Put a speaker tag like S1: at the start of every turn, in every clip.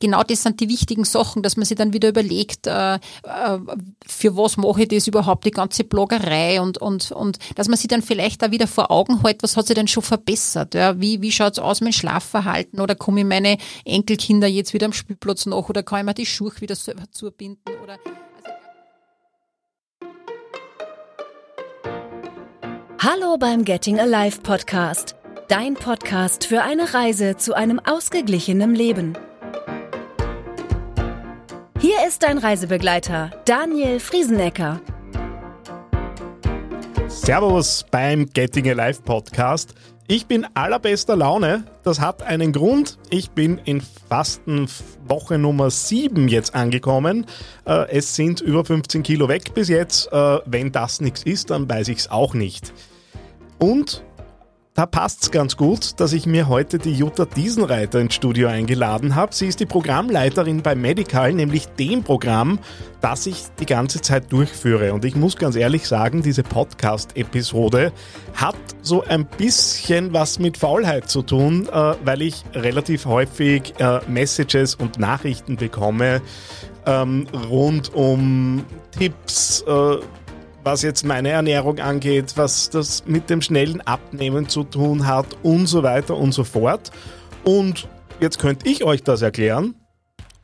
S1: genau das sind die wichtigen Sachen, dass man sich dann wieder überlegt, äh, äh, für was mache ich das überhaupt, die ganze Bloggerei und, und, und dass man sich dann vielleicht da wieder vor Augen hält, was hat sich denn schon verbessert? Ja? Wie, wie schaut's aus mit dem Schlafverhalten oder komme ich meine Enkelkinder jetzt wieder am Spielplatz nach oder kann ich mir die Schuhe wieder selber zubinden? Oder,
S2: Hallo beim Getting Alive Podcast. Dein Podcast für eine Reise zu einem ausgeglichenen Leben. Hier ist dein Reisebegleiter, Daniel Friesenecker.
S3: Servus beim Getting Alive Podcast. Ich bin allerbester Laune. Das hat einen Grund. Ich bin in Fastenwoche Nummer 7 jetzt angekommen. Äh, es sind über 15 Kilo weg bis jetzt. Äh, wenn das nichts ist, dann weiß ich es auch nicht. Und da passt es ganz gut, dass ich mir heute die Jutta Diesenreiter ins Studio eingeladen habe. Sie ist die Programmleiterin bei Medical, nämlich dem Programm, das ich die ganze Zeit durchführe. Und ich muss ganz ehrlich sagen, diese Podcast-Episode hat so ein bisschen was mit Faulheit zu tun, äh, weil ich relativ häufig äh, Messages und Nachrichten bekomme ähm, rund um Tipps, äh, was jetzt meine Ernährung angeht, was das mit dem schnellen Abnehmen zu tun hat und so weiter und so fort. Und jetzt könnte ich euch das erklären.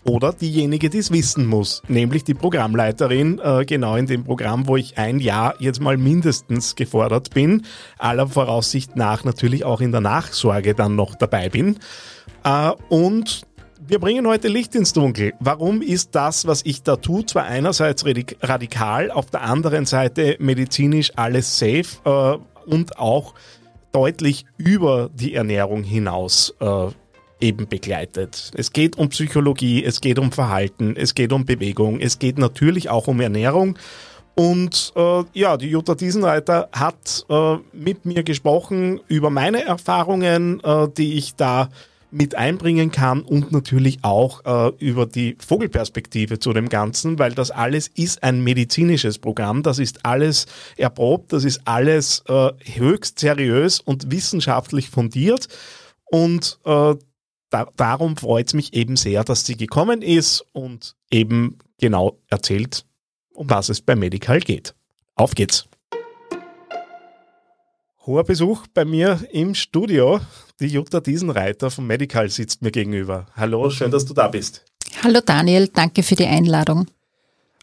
S3: Oder diejenige, die es wissen muss, nämlich die Programmleiterin, äh, genau in dem Programm, wo ich ein Jahr jetzt mal mindestens gefordert bin, aller Voraussicht nach natürlich auch in der Nachsorge dann noch dabei bin. Äh, und wir bringen heute Licht ins Dunkel. Warum ist das, was ich da tue, zwar einerseits radikal, auf der anderen Seite medizinisch alles safe äh, und auch deutlich über die Ernährung hinaus äh, eben begleitet. Es geht um Psychologie, es geht um Verhalten, es geht um Bewegung, es geht natürlich auch um Ernährung. Und äh, ja, die Jutta Diesenreiter hat äh, mit mir gesprochen über meine Erfahrungen, äh, die ich da mit einbringen kann und natürlich auch äh, über die Vogelperspektive zu dem Ganzen, weil das alles ist ein medizinisches Programm, das ist alles erprobt, das ist alles äh, höchst seriös und wissenschaftlich fundiert und äh, da, darum freut es mich eben sehr, dass sie gekommen ist und eben genau erzählt, um was es bei Medical geht. Auf geht's! Hoher Besuch bei mir im Studio. Die Jutta Diesenreiter vom Medical sitzt mir gegenüber. Hallo, schön, dass du da bist.
S1: Hallo Daniel, danke für die Einladung.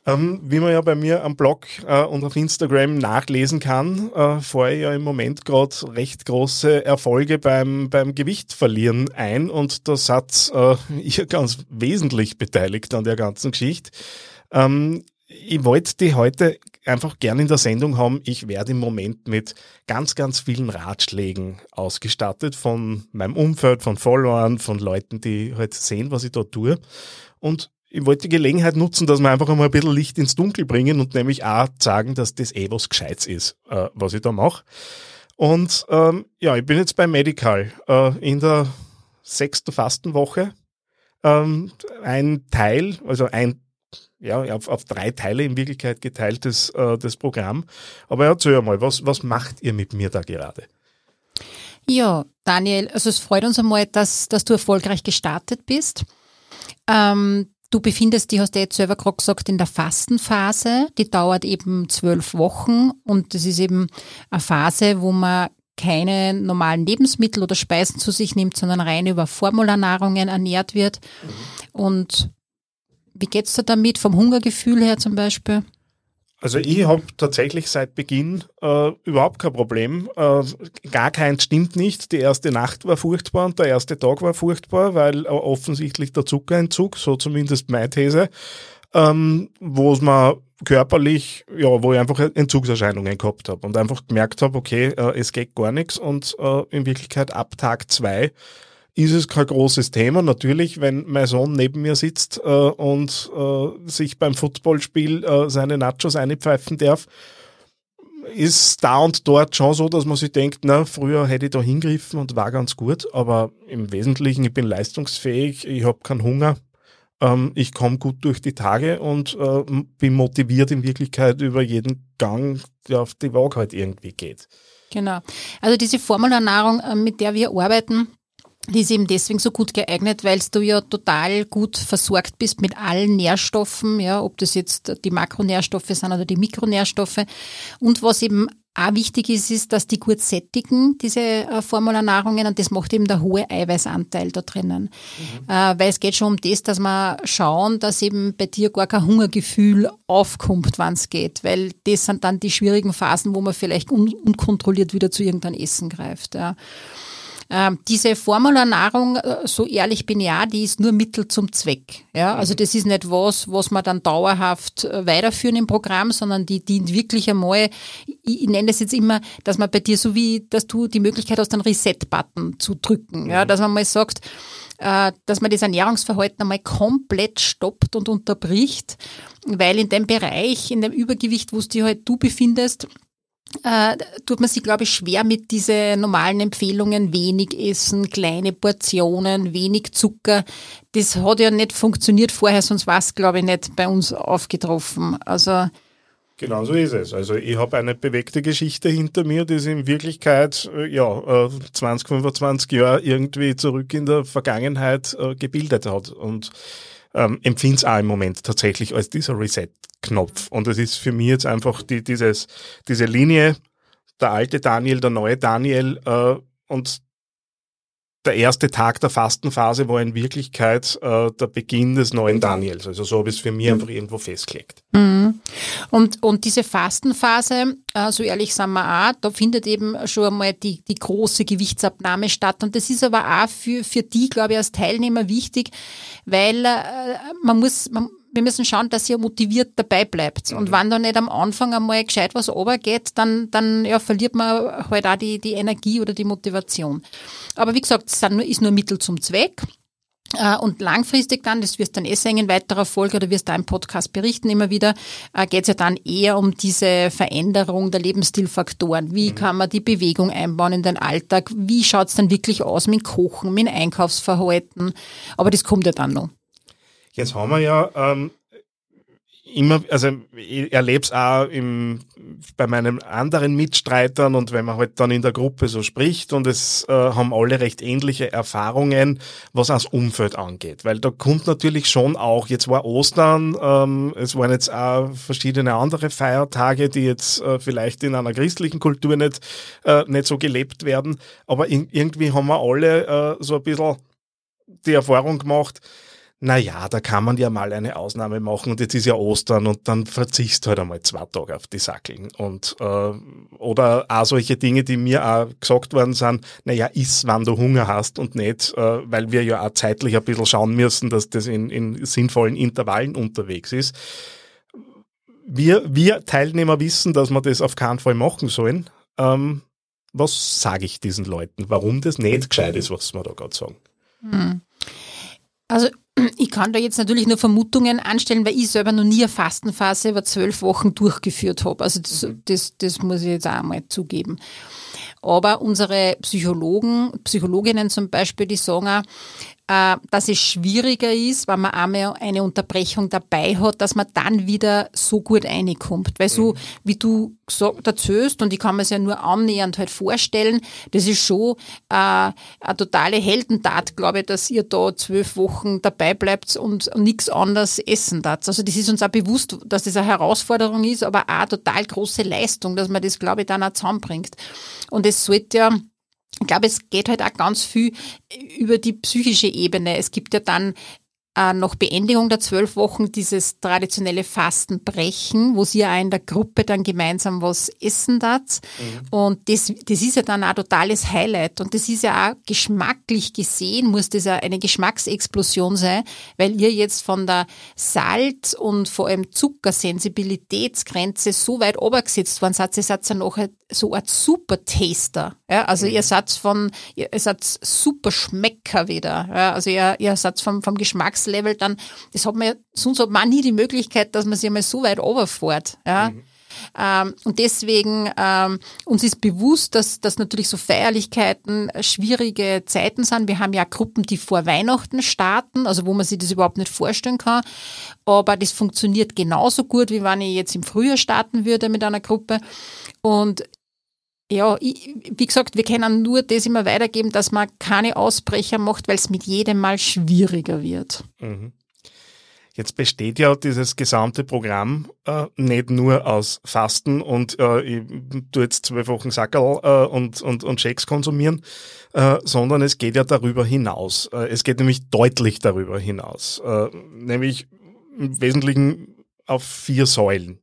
S3: Ähm, wie man ja bei mir am Blog äh, und auf Instagram nachlesen kann, äh, fahre ich ja im Moment gerade recht große Erfolge beim, beim Gewichtverlieren ein und das hat äh, ihr ganz wesentlich beteiligt an der ganzen Geschichte. Ähm, ich wollte die heute einfach gern in der Sendung haben. Ich werde im Moment mit ganz, ganz vielen Ratschlägen ausgestattet von meinem Umfeld, von Followern, von Leuten, die halt sehen, was ich dort tue. Und ich wollte die Gelegenheit nutzen, dass wir einfach einmal ein bisschen Licht ins Dunkel bringen und nämlich auch sagen, dass das eh was Gescheites ist, äh, was ich da mache. Und ähm, ja, ich bin jetzt bei Medical äh, in der sechsten Fastenwoche. Ähm, ein Teil, also ein ja, auf, auf drei Teile in Wirklichkeit geteiltes äh, das Programm. Aber erzähl mal, was, was macht ihr mit mir da gerade?
S1: Ja, Daniel, also es freut uns einmal, dass, dass du erfolgreich gestartet bist. Ähm, du befindest dich, hast du jetzt selber gerade gesagt, in der Fastenphase. Die dauert eben zwölf Wochen und das ist eben eine Phase, wo man keine normalen Lebensmittel oder Speisen zu sich nimmt, sondern rein über Formularnahrungen ernährt wird. Mhm. Und wie geht's dir damit, vom Hungergefühl her zum Beispiel?
S3: Also ich habe tatsächlich seit Beginn äh, überhaupt kein Problem. Äh, gar keins stimmt nicht. Die erste Nacht war furchtbar und der erste Tag war furchtbar, weil äh, offensichtlich der Zuckerentzug, so zumindest meine These, ähm, wo es mir körperlich, ja, wo ich einfach Entzugserscheinungen gehabt habe und einfach gemerkt habe, okay, äh, es geht gar nichts und äh, in Wirklichkeit ab Tag zwei ist es kein großes Thema. Natürlich, wenn mein Sohn neben mir sitzt äh, und äh, sich beim Footballspiel äh, seine Nachos einpfeifen darf, ist da und dort schon so, dass man sich denkt, na, früher hätte ich da hingriffen und war ganz gut, aber im Wesentlichen, ich bin leistungsfähig, ich habe keinen Hunger, ähm, ich komme gut durch die Tage und äh, bin motiviert in Wirklichkeit über jeden Gang, der auf die Waage halt irgendwie geht.
S1: Genau. Also diese Formelernährung, äh, mit der wir arbeiten, die ist eben deswegen so gut geeignet, weil du ja total gut versorgt bist mit allen Nährstoffen, ja, ob das jetzt die Makronährstoffe sind oder die Mikronährstoffe. Und was eben auch wichtig ist, ist, dass die gut sättigen, diese äh, Formularnahrungen, und das macht eben der hohe Eiweißanteil da drinnen. Mhm. Äh, weil es geht schon um das, dass wir schauen, dass eben bei dir gar kein Hungergefühl aufkommt, wann es geht. Weil das sind dann die schwierigen Phasen, wo man vielleicht un unkontrolliert wieder zu irgendeinem Essen greift. Ja. Ähm, diese Formularnahrung, äh, so ehrlich bin ich auch, die ist nur Mittel zum Zweck. Ja, also das ist nicht was, was man dann dauerhaft äh, weiterführen im Programm, sondern die dient wirklich einmal, ich, ich nenne das jetzt immer, dass man bei dir so wie, dass du die Möglichkeit hast, einen Reset-Button zu drücken. Ja, mhm. dass man mal sagt, äh, dass man das Ernährungsverhalten einmal komplett stoppt und unterbricht, weil in dem Bereich, in dem Übergewicht, wo du halt du befindest, äh, tut man sich, glaube ich, schwer mit diesen normalen Empfehlungen, wenig essen, kleine Portionen, wenig Zucker. Das hat ja nicht funktioniert vorher, sonst war es, glaube ich, nicht bei uns aufgetroffen. Also
S3: Genau so ist es. Also ich habe eine bewegte Geschichte hinter mir, die sich in Wirklichkeit äh, ja 20, 25 Jahre irgendwie zurück in der Vergangenheit äh, gebildet hat und ähm, empfinde es auch im Moment tatsächlich als dieser Reset-Knopf. Und es ist für mich jetzt einfach die, dieses, diese Linie, der alte Daniel, der neue Daniel äh, und der erste Tag der Fastenphase war in Wirklichkeit äh, der Beginn des neuen Daniels. Also so habe ich es für mich einfach irgendwo festgelegt.
S1: Mhm. Und, und diese Fastenphase, äh, so ehrlich sagen wir auch, da findet eben schon einmal die, die große Gewichtsabnahme statt. Und das ist aber auch für, für die, glaube ich, als Teilnehmer wichtig, weil äh, man muss, man, wir müssen schauen, dass ihr motiviert dabei bleibt. Und mhm. wenn da nicht am Anfang einmal gescheit was runtergeht, dann, dann ja, verliert man halt auch die, die Energie oder die Motivation. Aber wie gesagt, es ist nur Mittel zum Zweck. Äh, und langfristig dann, das wirst du dann eh sehen in weiterer Folge oder wirst du im Podcast berichten immer wieder, äh, geht es ja dann eher um diese Veränderung der Lebensstilfaktoren. Wie mhm. kann man die Bewegung einbauen in den Alltag? Wie schaut es dann wirklich aus mit Kochen, mit Einkaufsverhalten? Aber das kommt ja dann noch.
S3: Jetzt haben wir ja ähm, immer, also ich erlebe es auch im, bei meinen anderen Mitstreitern und wenn man halt dann in der Gruppe so spricht und es äh, haben alle recht ähnliche Erfahrungen, was das Umfeld angeht. Weil da kommt natürlich schon auch, jetzt war Ostern, ähm, es waren jetzt auch verschiedene andere Feiertage, die jetzt äh, vielleicht in einer christlichen Kultur nicht, äh, nicht so gelebt werden, aber in, irgendwie haben wir alle äh, so ein bisschen die Erfahrung gemacht, naja, da kann man ja mal eine Ausnahme machen und jetzt ist ja Ostern und dann verzichst halt einmal zwei Tage auf die Sackeln. Und äh, oder auch solche Dinge, die mir auch gesagt worden sind, naja, iss, wann du Hunger hast und nicht, äh, weil wir ja auch zeitlich ein bisschen schauen müssen, dass das in, in sinnvollen Intervallen unterwegs ist. Wir, wir Teilnehmer wissen, dass wir das auf keinen Fall machen sollen. Ähm, was sage ich diesen Leuten, warum das nicht gescheit ist, was wir da gerade sagen? Hm.
S1: Also ich kann da jetzt natürlich nur Vermutungen anstellen, weil ich selber noch nie eine Fastenphase über zwölf Wochen durchgeführt habe. Also das, mhm. das, das muss ich jetzt auch mal zugeben. Aber unsere Psychologen, Psychologinnen zum Beispiel, die sagen auch, dass es schwieriger ist, wenn man einmal eine Unterbrechung dabei hat, dass man dann wieder so gut reinkommt. Weil so, mhm. wie du gesagt, erzählst, und ich kann mir es ja nur annähernd halt vorstellen, das ist schon äh, eine totale Heldentat, glaube ich, dass ihr da zwölf Wochen dabei bleibt und, und nichts anderes essen darf. Also das ist uns auch bewusst, dass das eine Herausforderung ist, aber auch eine total große Leistung, dass man das, glaube ich, dann auch zusammenbringt. Und es sollte ja ich glaube, es geht halt auch ganz viel über die psychische Ebene. Es gibt ja dann äh, nach Beendigung der zwölf Wochen dieses traditionelle Fastenbrechen, wo sie ja auch in der Gruppe dann gemeinsam was essen dat. Mhm. Und das, das ist ja dann auch ein totales Highlight. Und das ist ja auch geschmacklich gesehen, muss das ja eine Geschmacksexplosion sein, weil ihr jetzt von der Salz- und vor allem Zuckersensibilitätsgrenze so weit obergesetzt worden seid, ihr seid ja noch so ein super Taster. Ja, also mhm. ihr seid von, ihr seid super Schmecker wieder. Ja, also ihr, ihr seid vom, vom Geschmacks Level dann, das hat man sonst hat man nie die Möglichkeit, dass man sich einmal so weit overfährt. Ja. Mhm. Ähm, und deswegen ähm, uns ist bewusst, dass, dass natürlich so Feierlichkeiten schwierige Zeiten sind. Wir haben ja Gruppen, die vor Weihnachten starten, also wo man sich das überhaupt nicht vorstellen kann. Aber das funktioniert genauso gut, wie wenn ich jetzt im Frühjahr starten würde mit einer Gruppe. Und ja, ich, wie gesagt, wir können nur das immer weitergeben, dass man keine Ausbrecher macht, weil es mit jedem Mal schwieriger wird. Mhm.
S3: Jetzt besteht ja dieses gesamte Programm äh, nicht nur aus Fasten und äh, ich tue jetzt zwölf Wochen Sackerl äh, und, und, und Shakes konsumieren, äh, sondern es geht ja darüber hinaus. Äh, es geht nämlich deutlich darüber hinaus. Äh, nämlich im Wesentlichen auf vier Säulen.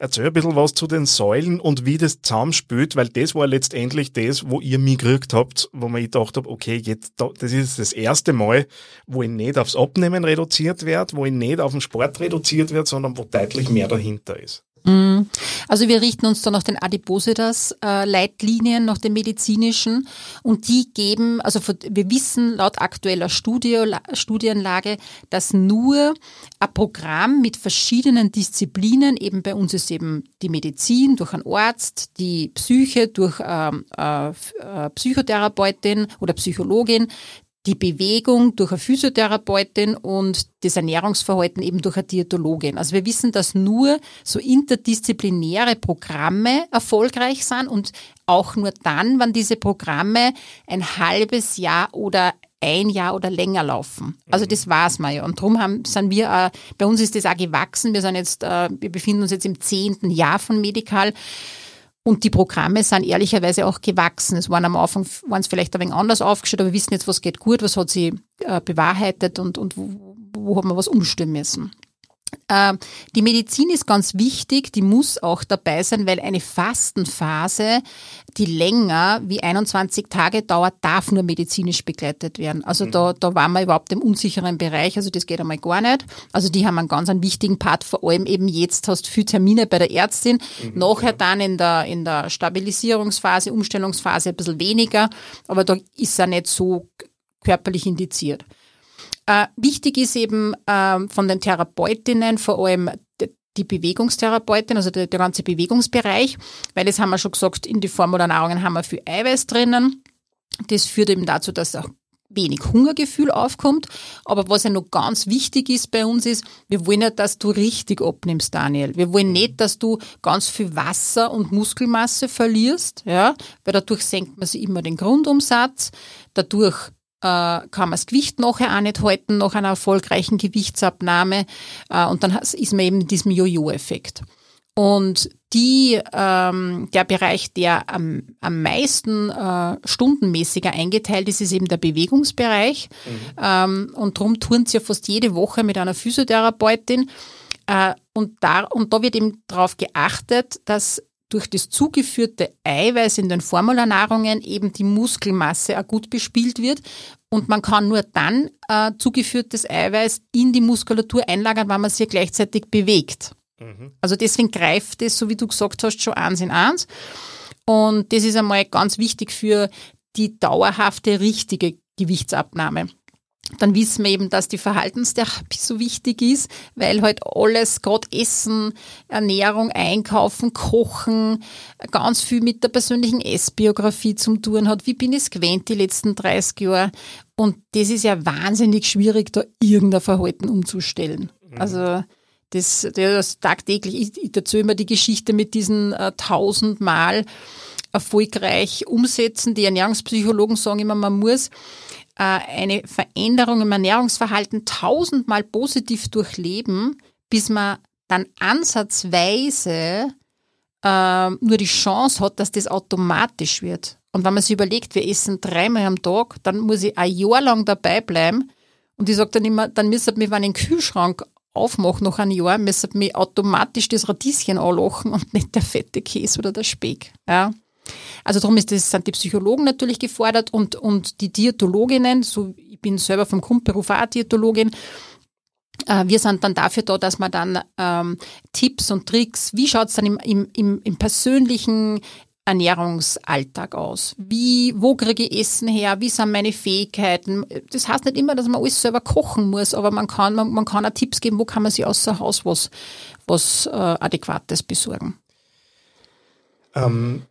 S3: Erzähl ein bisschen was zu den Säulen und wie das zusammenspielt, weil das war letztendlich das, wo ihr mich gekriegt habt, wo man gedacht habe, okay, jetzt, das ist das erste Mal, wo ich nicht aufs Abnehmen reduziert werde, wo ich nicht auf den Sport reduziert werde, sondern wo deutlich mehr dahinter ist.
S1: Mhm. Also wir richten uns da nach den Adipositas-Leitlinien, nach den medizinischen und die geben, also wir wissen laut aktueller Studie, Studienlage, dass nur ein Programm mit verschiedenen Disziplinen, eben bei uns ist eben die Medizin durch einen Arzt, die Psyche durch ähm, äh, äh, Psychotherapeutin oder Psychologin, die Bewegung durch eine Physiotherapeutin und das Ernährungsverhalten eben durch eine Diätologin. Also wir wissen, dass nur so interdisziplinäre Programme erfolgreich sind und auch nur dann, wenn diese Programme ein halbes Jahr oder ein Jahr oder länger laufen. Also das war's mal ja. Und darum haben, sind wir, äh, bei uns ist das auch gewachsen. Wir sind jetzt, äh, wir befinden uns jetzt im zehnten Jahr von Medical. Und die Programme sind ehrlicherweise auch gewachsen. Es waren am Anfang waren es vielleicht ein wenig anders aufgestellt, aber wir wissen jetzt, was geht gut, was hat sie äh, bewahrheitet und, und wo, wo hat man was umstellen müssen. Ähm, die Medizin ist ganz wichtig, die muss auch dabei sein, weil eine Fastenphase, die länger wie 21 Tage dauert, darf nur medizinisch begleitet werden. Also mhm. da, da waren wir überhaupt im unsicheren Bereich, also das geht einmal gar nicht. Also die haben einen ganz einen wichtigen Part, vor allem eben jetzt hast du viele Termine bei der Ärztin, mhm. nachher dann in der, in der Stabilisierungsphase, Umstellungsphase ein bisschen weniger, aber da ist er nicht so körperlich indiziert. Äh, wichtig ist eben äh, von den Therapeutinnen vor allem die Bewegungstherapeutin, also der, der ganze Bewegungsbereich, weil das haben wir schon gesagt, in die Formularnahrungen haben wir viel Eiweiß drinnen. Das führt eben dazu, dass auch wenig Hungergefühl aufkommt. Aber was ja noch ganz wichtig ist bei uns ist, wir wollen ja, dass du richtig abnimmst, Daniel. Wir wollen nicht, dass du ganz viel Wasser und Muskelmasse verlierst, ja, weil dadurch senkt man sich immer den Grundumsatz. Dadurch kann man das Gewicht nachher auch nicht halten nach einer erfolgreichen Gewichtsabnahme äh, und dann ist man eben in diesem Jojo-Effekt. Und die, ähm, der Bereich, der am, am meisten äh, stundenmäßiger eingeteilt ist, ist eben der Bewegungsbereich. Mhm. Ähm, und darum turnt sie ja fast jede Woche mit einer Physiotherapeutin. Äh, und, da, und da wird eben darauf geachtet, dass durch das zugeführte Eiweiß in den Formularnahrungen eben die Muskelmasse auch gut bespielt wird. Und man kann nur dann äh, zugeführtes Eiweiß in die Muskulatur einlagern, wenn man sich gleichzeitig bewegt. Mhm. Also deswegen greift es, so wie du gesagt hast, schon eins in eins. Und das ist einmal ganz wichtig für die dauerhafte, richtige Gewichtsabnahme dann wissen wir eben, dass die Verhaltenstherapie so wichtig ist, weil halt alles, gerade Essen, Ernährung, Einkaufen, Kochen, ganz viel mit der persönlichen Essbiografie zum tun hat. Wie bin ich es gewöhnt die letzten 30 Jahre? Und das ist ja wahnsinnig schwierig, da irgendein Verhalten umzustellen. Mhm. Also das, das tagtäglich, ich, ich erzähle immer die Geschichte mit diesen äh, tausendmal erfolgreich umsetzen. Die Ernährungspsychologen sagen immer, man muss äh, eine Veränderung im Ernährungsverhalten tausendmal positiv durchleben, bis man dann ansatzweise äh, nur die Chance hat, dass das automatisch wird. Und wenn man sich überlegt, wir essen dreimal am Tag, dann muss ich ein Jahr lang dabei bleiben. Und ich sage dann immer, dann müsste mir, wenn ich den Kühlschrank aufmache nach einem Jahr, müsste mir automatisch das Radieschen anlachen und nicht der fette Käse oder der Speck. Ja. Also darum ist das, sind die Psychologen natürlich gefordert und, und die Diätologinnen, so ich bin selber vom Grundberuf auch Diätologin, äh, wir sind dann dafür da, dass man dann ähm, Tipps und Tricks, wie schaut es dann im, im, im, im persönlichen Ernährungsalltag aus? Wie, wo kriege ich Essen her? Wie sind meine Fähigkeiten? Das heißt nicht immer, dass man alles selber kochen muss, aber man kann, man, man kann auch Tipps geben, wo kann man sich außer Haus was, was äh, Adäquates besorgen.
S3: Ähm,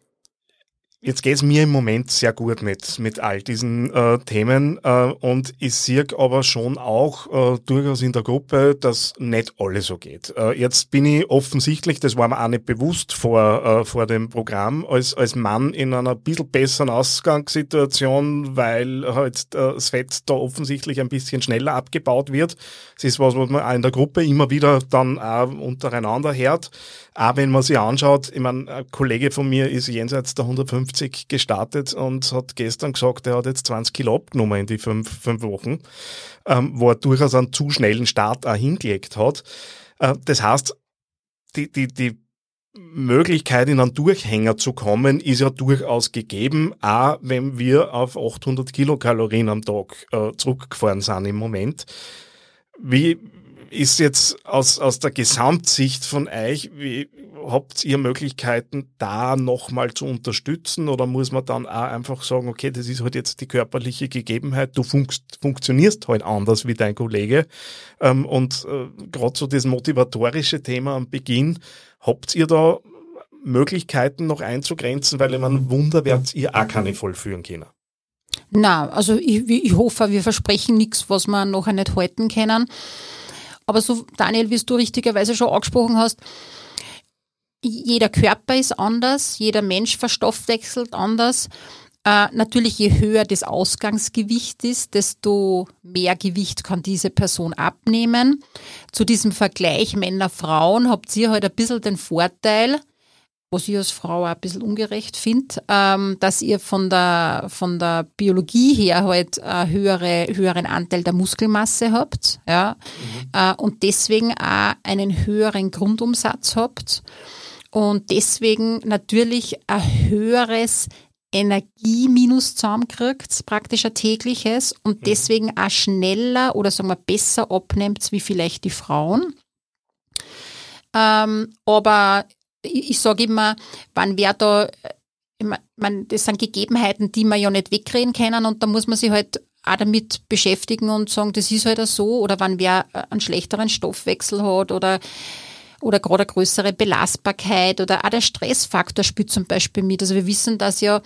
S3: Jetzt geht's mir im Moment sehr gut mit, mit all diesen äh, Themen äh, und ich sehe aber schon auch äh, durchaus in der Gruppe, dass nicht alles so geht. Äh, jetzt bin ich offensichtlich, das war mir auch nicht bewusst vor, äh, vor dem Programm, als, als Mann in einer bisschen besseren Ausgangssituation, weil halt äh, das Fett da offensichtlich ein bisschen schneller abgebaut wird. Das ist was, was man auch in der Gruppe immer wieder dann auch untereinander hört. Auch wenn man sich anschaut, ich meine, ein Kollege von mir ist jenseits der 150 gestartet und hat gestern gesagt, er hat jetzt 20 Kilo abgenommen in die fünf, fünf Wochen, ähm, wo er durchaus einen zu schnellen Start auch hingelegt hat. Äh, das heißt, die, die, die Möglichkeit, in einen Durchhänger zu kommen, ist ja durchaus gegeben, auch wenn wir auf 800 Kilokalorien am Tag äh, zurückgefahren sind im Moment. Wie, ist jetzt aus, aus der Gesamtsicht von euch, wie, habt ihr Möglichkeiten, da nochmal zu unterstützen oder muss man dann auch einfach sagen, okay, das ist halt jetzt die körperliche Gegebenheit, du funkt, funktionierst halt anders wie dein Kollege ähm, und äh, gerade so das motivatorische Thema am Beginn, habt ihr da Möglichkeiten noch einzugrenzen, weil ich meine, Wunder werdet ihr auch keine vollführen können.
S1: Na, also ich, ich hoffe, wir versprechen nichts, was wir nachher nicht halten können. Aber so, Daniel, wie du richtigerweise schon angesprochen hast, jeder Körper ist anders, jeder Mensch verstoffwechselt anders. Äh, natürlich, je höher das Ausgangsgewicht ist, desto mehr Gewicht kann diese Person abnehmen. Zu diesem Vergleich Männer-Frauen habt ihr halt ein bisschen den Vorteil, was ich als Frau auch ein bisschen ungerecht finde, ähm, dass ihr von der, von der Biologie her halt einen höhere, höheren Anteil der Muskelmasse habt, ja, mhm. äh, und deswegen auch einen höheren Grundumsatz habt und deswegen natürlich ein höheres Energieminus zusammenkriegt, praktisch ein tägliches und mhm. deswegen auch schneller oder sagen wir besser abnimmt wie vielleicht die Frauen. Ähm, aber ich, sage immer, wann wer da, äh, ich mein, das sind Gegebenheiten, die man ja nicht wegreden können und da muss man sich halt auch damit beschäftigen und sagen, das ist halt so oder wann wer einen schlechteren Stoffwechsel hat oder oder gerade eine größere Belastbarkeit oder auch der Stressfaktor spielt zum Beispiel mit. Also wir wissen, dass ja,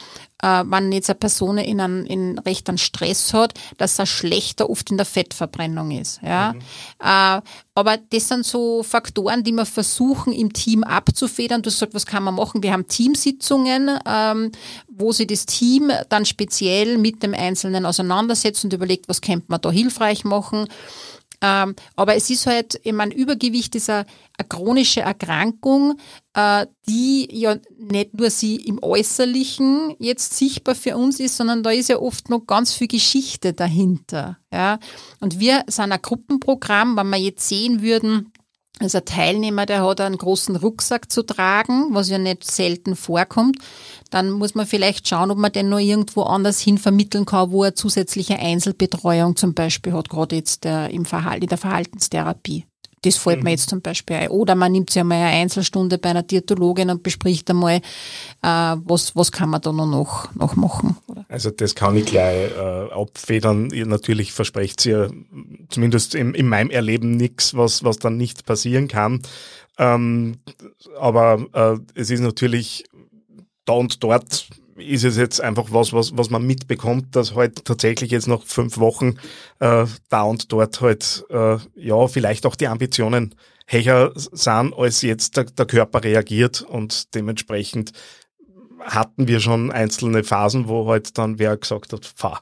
S1: äh, wenn jetzt eine Person in einen, in recht einen Stress hat, dass er schlechter oft in der Fettverbrennung ist. Ja? Mhm. Äh, aber das sind so Faktoren, die wir versuchen im Team abzufedern. Du sagst, was kann man machen? Wir haben Teamsitzungen, ähm, wo sich das Team dann speziell mit dem Einzelnen auseinandersetzt und überlegt, was könnte man da hilfreich machen. Ähm, aber es ist halt, ich meine, Übergewicht ist eine, eine chronische Erkrankung, äh, die ja nicht nur sie im Äußerlichen jetzt sichtbar für uns ist, sondern da ist ja oft noch ganz viel Geschichte dahinter. Ja? Und wir sind ein Gruppenprogramm, wenn wir jetzt sehen würden, also ein Teilnehmer, der hat einen großen Rucksack zu tragen, was ja nicht selten vorkommt. Dann muss man vielleicht schauen, ob man den noch irgendwo anders hin vermitteln kann, wo er zusätzliche Einzelbetreuung zum Beispiel hat, gerade jetzt der, im Verhalt, in der Verhaltenstherapie. Das fällt mhm. mir jetzt zum Beispiel ein. Oder man nimmt sich einmal eine Einzelstunde bei einer Diätologin und bespricht einmal, äh, was, was kann man da noch, noch machen. Oder?
S3: Also das kann ich gleich äh, abfedern. Ihr natürlich versprecht ihr zumindest in, in meinem Erleben nichts, was, was dann nicht passieren kann. Ähm, aber äh, es ist natürlich da und dort ist es jetzt einfach was, was, was man mitbekommt, dass halt tatsächlich jetzt noch fünf Wochen äh, da und dort halt äh, ja vielleicht auch die Ambitionen höher sind, als jetzt der, der Körper reagiert und dementsprechend hatten wir schon einzelne Phasen, wo halt dann wer gesagt hat, fahr.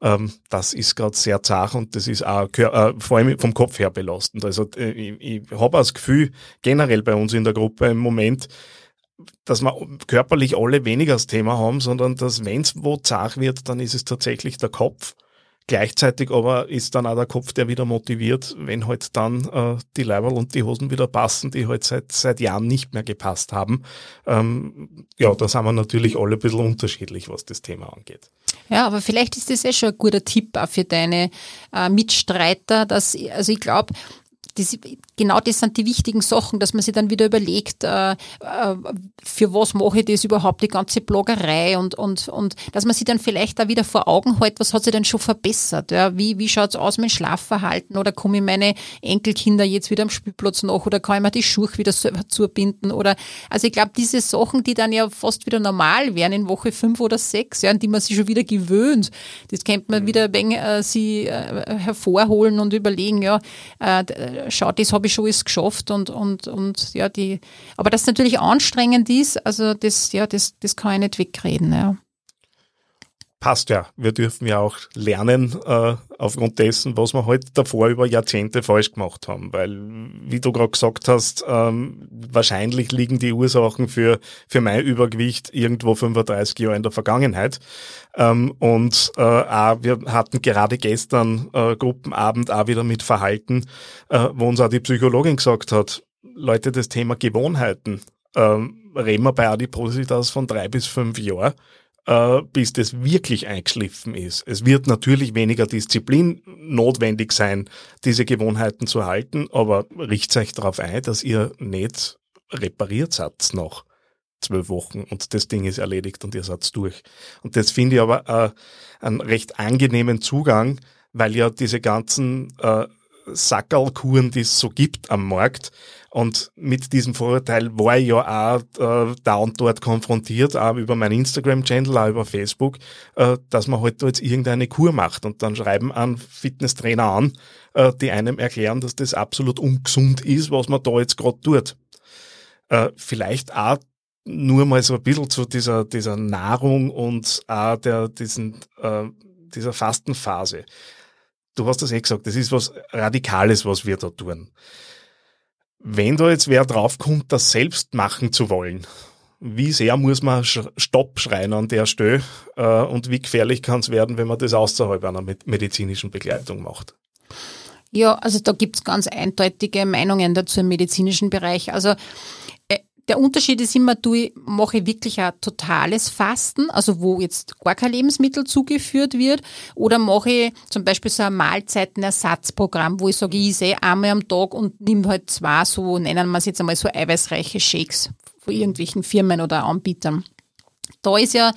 S3: Ähm, das ist gerade sehr zart und das ist auch äh, vor allem vom Kopf her belastend. Also äh, ich, ich habe das Gefühl, generell bei uns in der Gruppe im Moment, dass wir körperlich alle weniger das Thema haben, sondern dass wenn es wo zart wird, dann ist es tatsächlich der Kopf. Gleichzeitig aber ist dann auch der Kopf, der wieder motiviert, wenn halt dann äh, die Leiberl und die Hosen wieder passen, die halt seit, seit Jahren nicht mehr gepasst haben. Ähm, ja, da sind wir natürlich alle ein bisschen unterschiedlich, was das Thema angeht.
S1: Ja, aber vielleicht ist das eh schon ein guter Tipp auch für deine äh, Mitstreiter, dass, also ich glaube, das, genau das sind die wichtigen Sachen, dass man sich dann wieder überlegt, äh, äh, für was mache ich das überhaupt, die ganze Bloggerei und, und, und dass man sich dann vielleicht da wieder vor Augen hält, was hat sich denn schon verbessert? Ja? Wie, wie schaut's aus mit dem Schlafverhalten oder komme ich meine Enkelkinder jetzt wieder am Spielplatz nach oder kann ich mir die Schuhe wieder selber zubinden? Oder also ich glaube, diese Sachen, die dann ja fast wieder normal wären in Woche fünf oder sechs, ja, an die man sich schon wieder gewöhnt, das könnte man mhm. wieder ein wenig, äh, sie äh, hervorholen und überlegen, ja, äh, schau, das habe ich schon alles geschafft und, und, und ja, die, aber das natürlich anstrengend ist, also das, ja, das, das kann ich nicht wegreden, ja
S3: passt ja. Wir dürfen ja auch lernen äh, aufgrund dessen, was wir halt davor über Jahrzehnte falsch gemacht haben. Weil, wie du gerade gesagt hast, ähm, wahrscheinlich liegen die Ursachen für, für mein Übergewicht irgendwo 35 Jahre in der Vergangenheit. Ähm, und äh, auch, wir hatten gerade gestern äh, Gruppenabend auch wieder mit Verhalten, äh, wo uns auch die Psychologin gesagt hat, Leute, das Thema Gewohnheiten, ähm, reden wir bei Adipositas von drei bis fünf Jahren bis das wirklich eingeschliffen ist. Es wird natürlich weniger Disziplin notwendig sein, diese Gewohnheiten zu halten, aber richtet euch darauf ein, dass ihr nicht repariert seid noch zwölf Wochen und das Ding ist erledigt und ihr seid durch. Und das finde ich aber äh, einen recht angenehmen Zugang, weil ja diese ganzen äh, Sackerlkuren, die es so gibt am Markt, und mit diesem Vorurteil war ich ja auch äh, da und dort konfrontiert, auch über mein Instagram-Channel, auch über Facebook, äh, dass man halt da jetzt irgendeine Kur macht und dann schreiben an Fitnesstrainer an, äh, die einem erklären, dass das absolut ungesund ist, was man da jetzt gerade tut. Äh, vielleicht auch nur mal so ein bisschen zu dieser, dieser Nahrung und auch der, diesen, äh, dieser Fastenphase. Du hast das eh gesagt, das ist was Radikales, was wir da tun. Wenn da jetzt wer draufkommt, das selbst machen zu wollen, wie sehr muss man Stopp schreien an der Stelle äh, und wie gefährlich kann es werden, wenn man das außerhalb einer medizinischen Begleitung macht?
S1: Ja, also da gibt es ganz eindeutige Meinungen dazu im medizinischen Bereich. Also der Unterschied ist immer, du mache wirklich ein totales Fasten, also wo jetzt gar kein Lebensmittel zugeführt wird, oder mache ich zum Beispiel so ein Mahlzeitenersatzprogramm, wo ich sage, ich sehe einmal am Tag und nehme halt zwei so, nennen wir es jetzt einmal so eiweißreiche Shakes von irgendwelchen Firmen oder Anbietern. Da ist ja,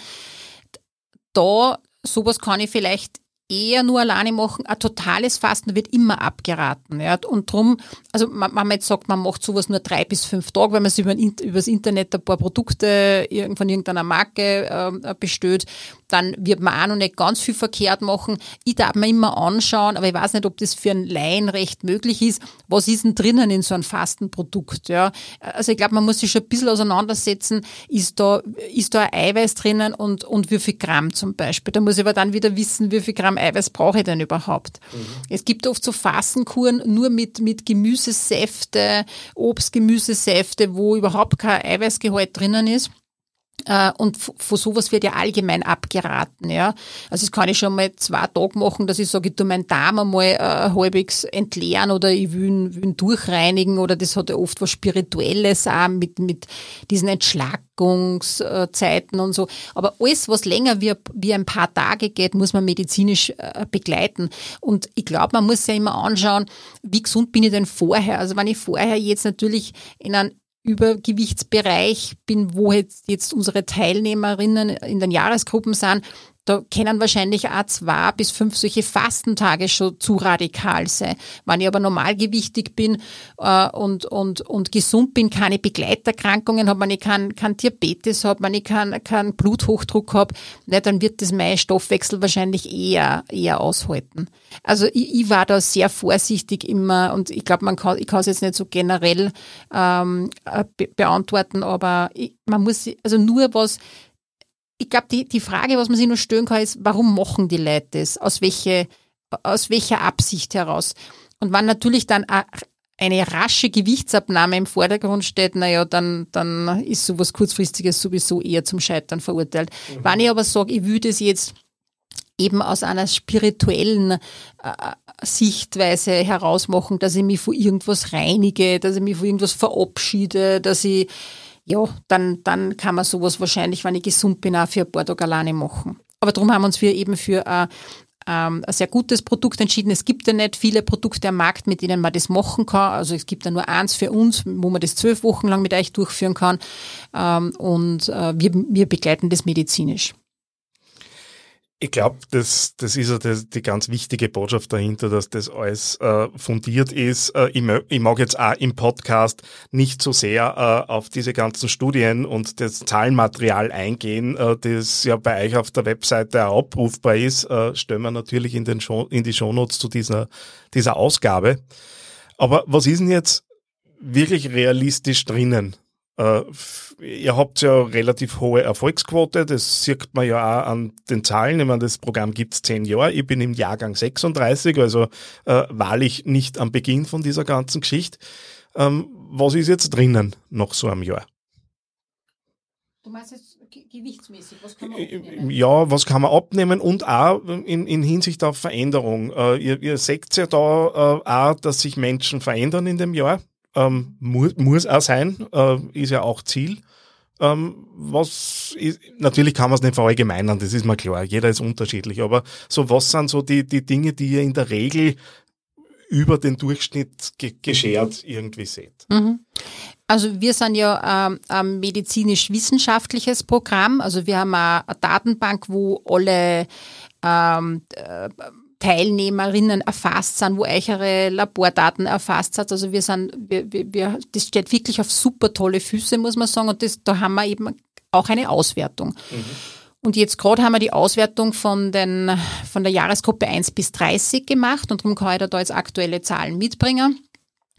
S1: da, sowas kann ich vielleicht eher nur alleine machen. Ein totales Fasten wird immer abgeraten. Ja. Und drum, also man, man jetzt sagt, man macht sowas nur drei bis fünf Tage, wenn man sich über, das Internet ein paar Produkte von irgendeiner Marke äh, bestellt, dann wird man auch noch nicht ganz viel verkehrt machen. Ich darf mir immer anschauen, aber ich weiß nicht, ob das für einen Laien recht möglich ist. Was ist denn drinnen in so einem Fastenprodukt? Ja? Also ich glaube, man muss sich schon ein bisschen auseinandersetzen, ist da, ist da ein Eiweiß drinnen und, und wie viel Gramm zum Beispiel. Da muss ich aber dann wieder wissen, wie viel Gramm Eiweiß brauche ich denn überhaupt. Mhm. Es gibt oft so Fastenkuren nur mit, mit Gemüsesäfte, Obst, Gemüsesäfte, wo überhaupt kein Eiweißgehalt drinnen ist. Äh, und von sowas wird ja allgemein abgeraten. Ja. Also das kann ich schon mal zwei Tage machen, dass ich sage, ich tue meinen Darm einmal äh, halbwegs entleeren oder ich will ihn, will ihn durchreinigen oder das hat ja oft was Spirituelles auch mit, mit diesen Entschlackungszeiten und so. Aber alles, was länger wie, wie ein paar Tage geht, muss man medizinisch äh, begleiten. Und ich glaube, man muss ja immer anschauen, wie gesund bin ich denn vorher. Also wenn ich vorher jetzt natürlich in einem Übergewichtsbereich bin, wo jetzt, jetzt unsere Teilnehmerinnen in den Jahresgruppen sind, da können wahrscheinlich auch zwei bis fünf solche Fastentage schon zu radikal sein. Wenn ich aber normalgewichtig bin äh, und, und, und gesund bin, keine Begleiterkrankungen habe, wenn ich keinen kein Diabetes habe, wenn ich keinen kein Bluthochdruck habe, ne, dann wird das mein Stoffwechsel wahrscheinlich eher, eher aushalten. Also ich, ich war da sehr vorsichtig immer und ich glaube, man kann, ich kann es jetzt nicht so generell ähm, äh, be beantworten, aber ich, man muss, also nur was ich glaube, die, die Frage, was man sich nur stellen kann, ist, warum machen die Leute das? Aus, welche, aus welcher Absicht heraus? Und wenn natürlich dann eine rasche Gewichtsabnahme im Vordergrund steht, naja, dann, dann ist sowas Kurzfristiges sowieso eher zum Scheitern verurteilt. Mhm. Wenn ich aber sage, ich würde es jetzt eben aus einer spirituellen äh, Sichtweise herausmachen, dass ich mich von irgendwas reinige, dass ich mich von irgendwas verabschiede, dass ich ja, dann, dann kann man sowas wahrscheinlich, wenn ich gesund bin, auch für ein paar Tage machen. Aber darum haben uns wir eben für äh, ähm, ein sehr gutes Produkt entschieden. Es gibt ja nicht viele Produkte am Markt, mit denen man das machen kann. Also es gibt ja nur eins für uns, wo man das zwölf Wochen lang mit euch durchführen kann. Ähm, und äh, wir, wir begleiten das medizinisch.
S3: Ich glaube, das, das ist ja das, die ganz wichtige Botschaft dahinter, dass das alles äh, fundiert ist. Äh, ich, ich, mag jetzt auch im Podcast nicht so sehr äh, auf diese ganzen Studien und das Zahlenmaterial eingehen, äh, das ja bei euch auf der Webseite auch abrufbar ist. Äh, stellen wir natürlich in, den Show, in die Shownotes zu dieser, dieser Ausgabe. Aber was ist denn jetzt wirklich realistisch drinnen? Äh, ihr habt ja relativ hohe Erfolgsquote, das sieht man ja auch an den Zahlen. Ich meine, das Programm gibt's zehn Jahre, ich bin im Jahrgang 36, also äh, wahrlich nicht am Beginn von dieser ganzen Geschichte. Ähm, was ist jetzt drinnen nach so einem Jahr?
S1: Du meinst jetzt gewichtsmäßig, was kann man äh, abnehmen?
S3: Ja, was kann man abnehmen und auch in, in Hinsicht auf Veränderung. Äh, ihr, ihr seht ja da äh, auch, dass sich Menschen verändern in dem Jahr ähm, muss, muss auch sein, äh, ist ja auch Ziel. Ähm, was ist, natürlich kann man es nicht verallgemeinern, das ist mir klar, jeder ist unterschiedlich, aber so was sind so die, die Dinge, die ihr in der Regel über den Durchschnitt ge geschert irgendwie seht?
S1: Mhm. Also wir sind ja ähm, ein medizinisch-wissenschaftliches Programm. Also wir haben eine Datenbank, wo alle ähm, äh, Teilnehmerinnen erfasst sind, wo eure Labordaten erfasst sind. Also wir sind, wir, wir, wir, das steht wirklich auf super tolle Füße, muss man sagen. Und das, da haben wir eben auch eine Auswertung. Mhm. Und jetzt gerade haben wir die Auswertung von, den, von der Jahresgruppe 1 bis 30 gemacht und darum kann ich da jetzt aktuelle Zahlen mitbringen.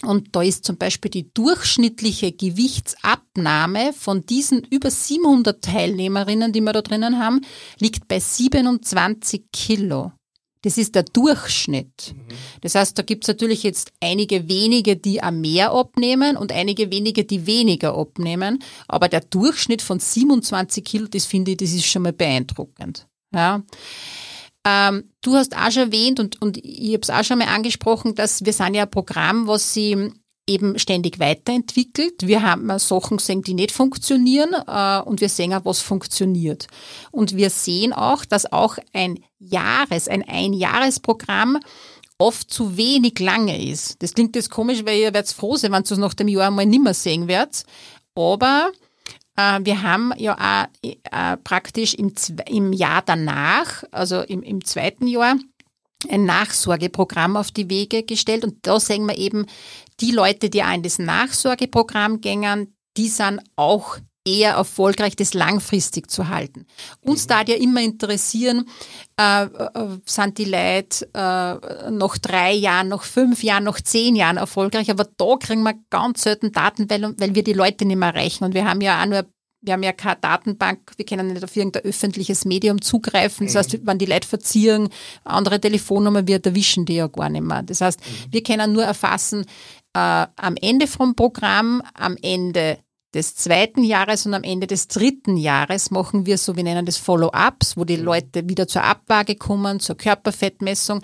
S1: Und da ist zum Beispiel die durchschnittliche Gewichtsabnahme von diesen über 700 Teilnehmerinnen, die wir da drinnen haben, liegt bei 27 Kilo. Das ist der Durchschnitt. Das heißt, da gibt es natürlich jetzt einige wenige, die am mehr abnehmen und einige wenige, die weniger abnehmen. Aber der Durchschnitt von 27 Kilo, das finde ich, das ist schon mal beeindruckend. Ja. Ähm, du hast auch schon erwähnt und, und ich habe es auch schon mal angesprochen, dass wir sind ja ein Programm, was sie eben ständig weiterentwickelt. Wir haben Sachen gesehen, die nicht funktionieren äh, und wir sehen auch, was funktioniert. Und wir sehen auch, dass auch ein Jahres-, ein Einjahresprogramm oft zu wenig lange ist. Das klingt jetzt komisch, weil ihr werdet froh sein, wenn ihr es nach dem Jahr mal nimmer sehen werdet. Aber äh, wir haben ja auch äh, praktisch im, Jahr danach, also im zweiten Jahr, ein Nachsorgeprogramm auf die Wege gestellt und da sehen wir eben, die Leute, die auch in das Nachsorgeprogramm gängen, die sind auch eher erfolgreich, das langfristig zu halten. Uns mhm. da ja immer interessieren, äh, äh, sind die Leute äh, nach drei Jahren, nach fünf Jahren, nach zehn Jahren erfolgreich, aber da kriegen wir ganz selten Daten, weil, weil wir die Leute nicht mehr erreichen. Und wir haben ja auch nur wir haben ja keine Datenbank, wir können nicht auf irgendein öffentliches Medium zugreifen. Das heißt, mhm. wenn die Leute verzieren, andere Telefonnummern, wir erwischen die ja gar nicht mehr. Das heißt, mhm. wir können nur erfassen, äh, am Ende vom Programm, am Ende des zweiten Jahres und am Ende des dritten Jahres machen wir so, wir nennen das Follow-ups, wo die mhm. Leute wieder zur Abwaage kommen, zur Körperfettmessung.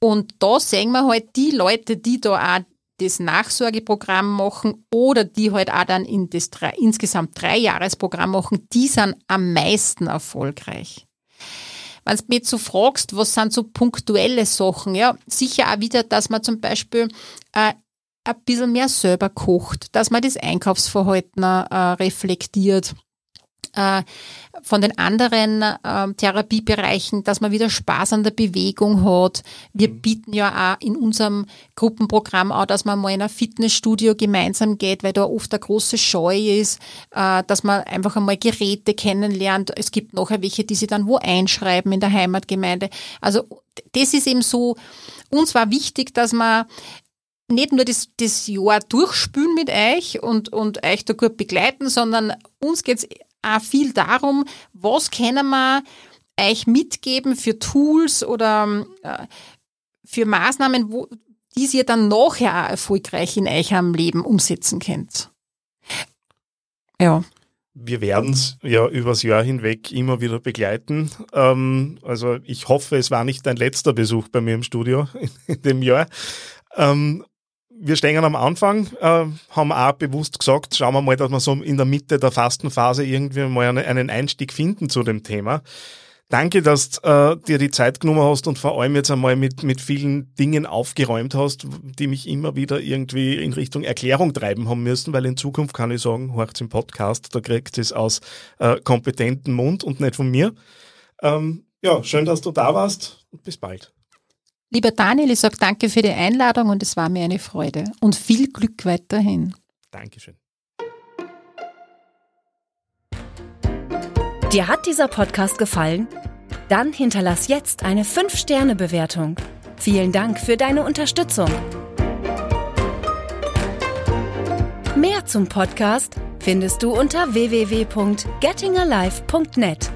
S1: Und da sehen wir halt die Leute, die da auch das Nachsorgeprogramm machen oder die halt auch dann in das drei, insgesamt drei Jahresprogramm machen, die sind am meisten erfolgreich. Wenn du mich so fragst, was sind so punktuelle Sachen, ja, sicher auch wieder, dass man zum Beispiel äh, ein bisschen mehr selber kocht, dass man das Einkaufsverhalten äh, reflektiert, äh, von den anderen äh, Therapiebereichen, dass man wieder Spaß an der Bewegung hat. Wir mhm. bieten ja auch in unserem Gruppenprogramm auch, dass man mal in ein Fitnessstudio gemeinsam geht, weil da oft eine große Scheu ist, äh, dass man einfach einmal Geräte kennenlernt. Es gibt nachher welche, die sich dann wo einschreiben in der Heimatgemeinde. Also das ist eben so, uns war wichtig, dass man nicht nur das, das Jahr durchspülen mit euch und, und euch da gut begleiten, sondern uns geht's auch viel darum, was können wir euch mitgeben für Tools oder äh, für Maßnahmen, wo, die ihr dann nachher auch erfolgreich in eurem Leben umsetzen könnt.
S3: Ja. Wir werden es ja übers Jahr hinweg immer wieder begleiten. Ähm, also ich hoffe, es war nicht dein letzter Besuch bei mir im Studio in, in dem Jahr. Ähm, wir stehen am Anfang, äh, haben auch bewusst gesagt, schauen wir mal, dass wir so in der Mitte der Fastenphase irgendwie mal einen Einstieg finden zu dem Thema. Danke, dass du äh, dir die Zeit genommen hast und vor allem jetzt einmal mit, mit vielen Dingen aufgeräumt hast, die mich immer wieder irgendwie in Richtung Erklärung treiben haben müssen, weil in Zukunft kann ich sagen, horcht's im Podcast, da kriegt es aus äh, kompetenten Mund und nicht von mir. Ähm, ja, schön, dass du da warst und bis bald.
S1: Lieber Daniel, ich sage danke für die Einladung und es war mir eine Freude. Und viel Glück weiterhin.
S3: Dankeschön.
S2: Dir hat dieser Podcast gefallen? Dann hinterlass jetzt eine 5-Sterne-Bewertung. Vielen Dank für deine Unterstützung. Mehr zum Podcast findest du unter www.gettingalive.net.